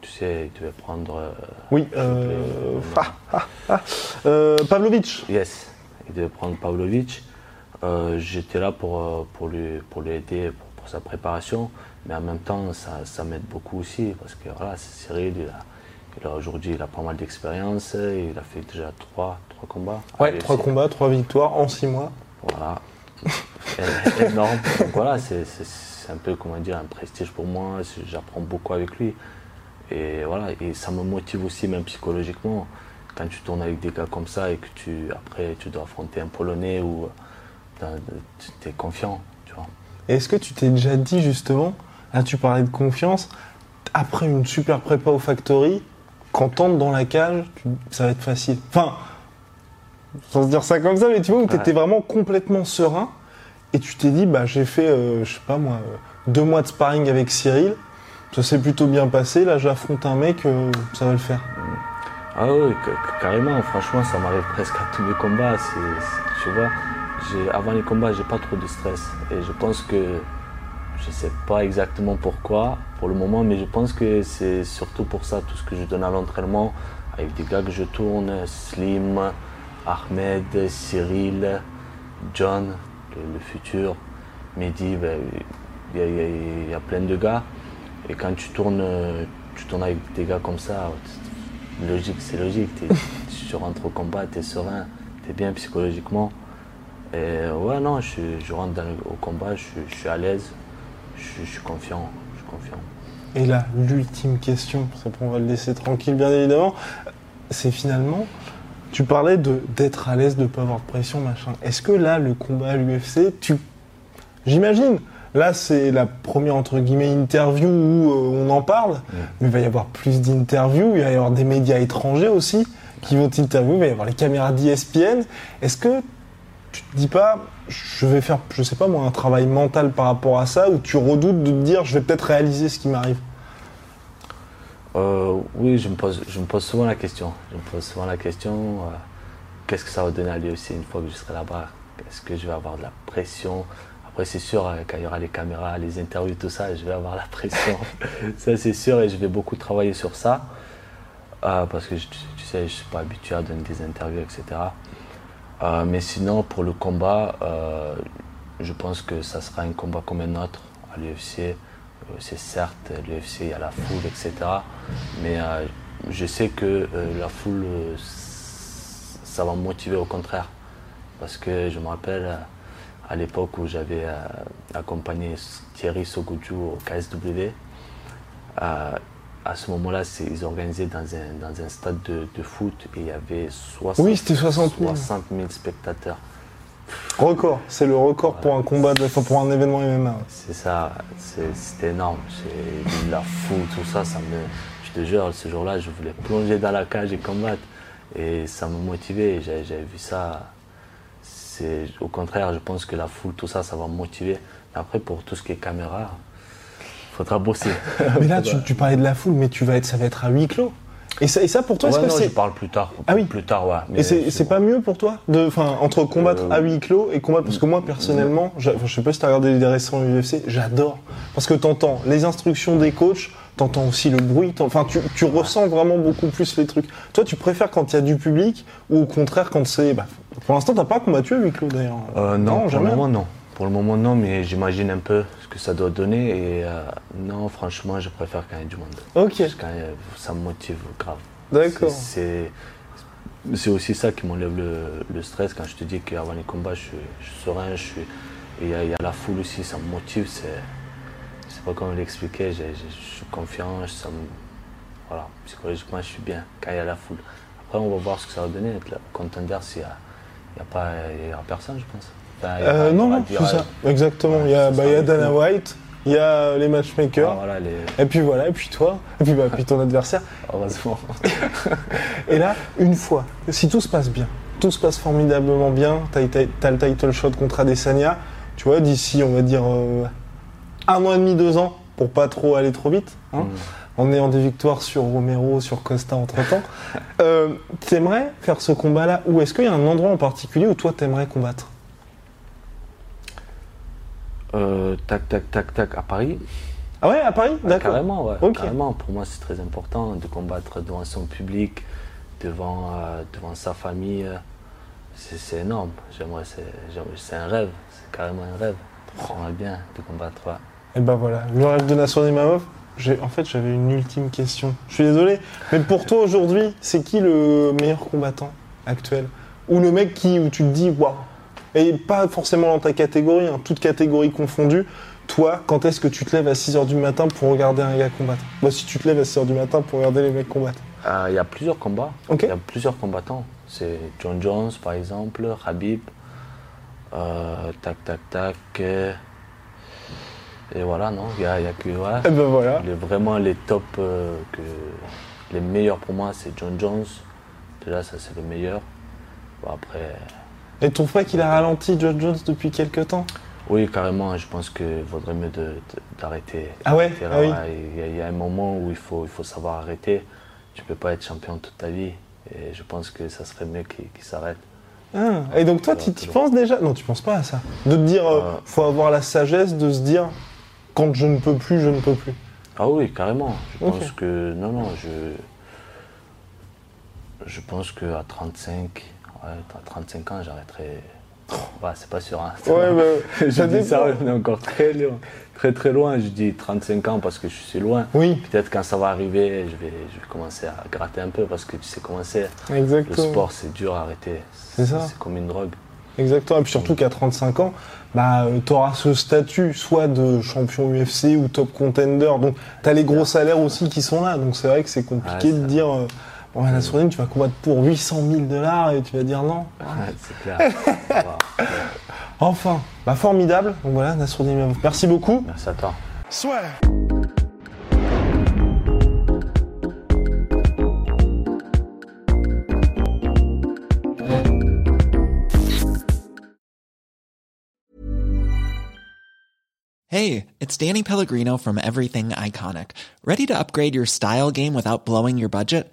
tu sais, il devait prendre. euh, Oui, euh, ah, ah. Euh, Pavlovitch. Yes, il devait prendre Pavlovic. Euh, J'étais là pour, pour, lui, pour lui aider pour, pour sa préparation, mais en même temps, ça, ça m'aide beaucoup aussi parce que voilà, c'est Cyril, il a, aujourd'hui il a pas mal d'expérience, il a fait déjà trois, trois combats. Ouais, trois combats, trois victoires en six mois. Voilà, énorme. Voilà, c'est un peu comment dire un prestige pour moi. J'apprends beaucoup avec lui et voilà, et ça me motive aussi même psychologiquement quand tu tournes avec des gars comme ça et que tu après tu dois affronter un Polonais ou tu es confiant, tu vois. Est-ce que tu t'es déjà dit justement, là tu parlais de confiance, après une super prépa au Factory, quand t'entres dans la cage, ça va être facile. Enfin, sans se dire ça comme ça, mais tu vois, où t'étais Ouais. vraiment complètement serein, et tu t'es dit, bah j'ai fait, euh, je sais pas moi, euh, deux mois de sparring avec Cyril, ça s'est plutôt bien passé, là j'affronte un mec, euh, ça va le faire. Ah oui, ca- ca- carrément, franchement, ça m'arrive presque à tous mes combats. tu vois, avant les combats, j'ai pas trop de stress. Et je pense que, je sais pas exactement pourquoi pour le moment, mais je pense que c'est surtout pour ça, tout ce que je donne à l'entraînement, avec des gars que je tourne, Slim, Ahmed, Cyril, John, le, le futur, Mehdi, ben, il y, a- y y plein de gars. Et quand tu tournes, tu tournes avec des gars comme ça, logique, c'est logique. Tu rentres au combat, tu es serein, tu es bien psychologiquement. Et ouais, non, je, rentre dans le- au combat, je, suis- je suis à l'aise, je, suis- je suis confiant. Je suis confiant. Et là, l'ultime question, qu'après on va le laisser tranquille bien évidemment, c'est finalement, tu parlais de d'être à l'aise, de ne pas avoir de pression, machin. Est-ce que là, le combat à l'UFC, tu... J'imagine, là c'est la première entre guillemets interview où euh, on en parle, mais il va y avoir plus d'interviews, il va y avoir des médias étrangers aussi qui vont t'interviewer, il va y avoir les caméras d'ESPN. Est-ce que tu te dis pas, je vais faire, je sais pas moi, un travail mental par rapport à ça, ou tu redoutes de te dire, je vais peut-être réaliser ce qui m'arrive? Euh, oui, je me, pose, je me pose souvent la question. Je me pose souvent la question euh, qu'est-ce que ça va donner à l'UFC une fois que je serai là-bas? Est-ce que je vais avoir de la pression? Après, c'est sûr, euh, quand il y aura les caméras, les interviews, tout ça, je vais avoir la pression. ça, c'est sûr, et je vais beaucoup travailler sur ça. Parce que je- tu sais, je ne suis pas habitué à donner des interviews, etc. Mais sinon, pour le combat, je pense que ça sera un combat comme un autre à l'UFC. Euh, C'est certes l'UFC, il y a la foule, etc. Mais euh, je sais que euh, la foule, euh, ça va me motiver au contraire. Parce que je me rappelle à l'époque où j'avais accompagné Thierry Sogoudjou au KSW. à ce moment-là, ils organisaient dans un, dans un stade de, de foot et il y avait 60, Oui, c'était 60 000. 60 000 spectateurs. Record, c'est le record pour un combat, de, pour un événement MMA. C'est ça, c'est- c'était énorme. C'est la foule, tout ça, ça me. Je te jure, ce jour-là, je voulais plonger dans la cage et combattre. Et ça me motivait. J'avais vu ça. C'est au contraire, je pense que la foule, tout ça, ça va me motiver. Mais après, pour tout ce qui est caméra, faudra bosser. Mais là, tu, tu parlais de la foule, mais tu vas être, ça va être à huis clos. Et ça, et ça pour toi, Ouais, est-ce que non, c'est. je parle plus tard. Ah oui. Plus tard, ouais. Mais Et c'est pas mieux pour toi de, enfin, entre combattre Euh, à huis clos et combattre parce que moi personnellement, je sais pas si t'as regardé les récents UFC, j'adore parce que t'entends les instructions des coachs, t'entends aussi le bruit, enfin tu, tu ressens vraiment beaucoup plus les trucs. Toi, tu préfères quand il y a du public ou au contraire quand c'est, bah, pour l'instant t'as pas combattu à huis clos d'ailleurs. Euh, non, pour jamais. moment non. Pour le moment non, mais j'imagine un peu ce que ça doit donner. Et euh, non, franchement, je préfère quand il y a du monde. Ok, Parce que a- ça me motive grave. d'accord. C'est c'est aussi ça qui m'enlève le, le stress quand je te dis qu'avant les combats, je suis, je suis serein, je suis. et Il y, a- y a la foule aussi, ça me motive. C'est, je sais pas comment l'expliquer. Je suis confiant, je- ça me- voilà, psychologiquement, je suis bien quand il y a la foule. Après, on va voir ce que ça va donner. Être là, contender, s'il y a, y a pas, il y aura personne, je pense. Euh, non, non, c'est ça, exactement. Il y a, bah, y a Dana. White, il y a les matchmakers, Ah, voilà, les... et puis voilà, et puis toi, et puis, bah, puis ton adversaire. heureusement. Et là, une fois, si tout se passe bien, tout se passe formidablement bien, t'as t'as le title shot contre Adesanya, tu vois, d'ici, on va dire, euh, un an et demi, deux ans, pour pas trop aller trop vite, hein, Mm. en ayant des victoires sur Romero, sur Costa entre-temps, euh, t'aimerais faire ce combat-là, ou est-ce qu'il y a un endroit en particulier où toi t'aimerais combattre? Euh, tac, tac, tac, tac, à Paris. Ah ouais, à Paris Ah, D'accord. Carrément, ouais. Ok. Carrément. Pour moi, c'est très important de combattre devant son public, devant, euh, devant sa famille. C'est énorme. J'aimerais, c'est un rêve. C'est carrément un rêve. J'aimerais bien de combattre. ouais. Et ben voilà, le rêve de Nassour Imamov. En fait, j'avais une ultime question. Je suis désolé, mais pour toi aujourd'hui, c'est qui le meilleur combattant actuel? Ou le mec qui, où tu te dis, waouh Et pas forcément dans ta catégorie, hein, toute catégorie confondue. Toi, quand est-ce que tu te lèves à 6h du matin pour regarder un gars combattre? Moi, si tu te lèves à 6h du matin pour regarder les mecs combattre. Euh, Il y a plusieurs combats. Il y a plusieurs combattants. C'est John Jones, par exemple, Habib. euh, tac, tac, tac. Et voilà, non Il y a, il y a que. ouais. Et ben voilà. Les- vraiment les top euh, que les meilleurs pour moi c'est John Jones déjà ça c'est le meilleur Bon, après Et tu trouves pas qu'il a ralenti John Jones depuis quelques temps oui carrément je pense qu'il vaudrait mieux d'arrêter Ah ouais? Ah oui. il, y a, il y a un moment où il faut, il faut savoir arrêter tu peux pas être champion toute ta vie et je pense que ça serait mieux qu'il s'arrête Ah, et donc toi, tu toujours. penses déjà? Non, tu penses pas à ça. De te dire, euh, Euh. faut avoir la sagesse de se dire, quand je ne peux plus, je ne peux plus. ah oui carrément je pense que non non je je pense que à 35 ouais, à 35 ans j'arrêterai Ouais, c'est pas sûr hein. Ouais, bah, je dis ça, on est encore très loin, très très loin. Je dis 35 ans parce que je suis loin. Oui, Peut-être quand ça va arriver, je vais, je vais commencer à gratter un peu parce que tu sais comment c'est. Le sport, c'est dur à arrêter. C'est ça. C'est comme une drogue. Exactement. Et puis surtout qu'à 35 ans, bah, tu auras ce statut soit de champion UFC ou top contender. Donc, tu as les gros salaires aussi qui sont là. Donc, c'est vrai que c'est compliqué Ouais, de dire, euh, la sourdine, tu vas combattre pour 800 000 dollars et tu vas dire non. Ouais, c'est clair. Enfin, bah, formidable. Donc voilà, Imamov. Merci beaucoup. Merci à toi. Hey, it's Danny Pellegrino from Everything Iconic. Ready to upgrade your style game without blowing your budget?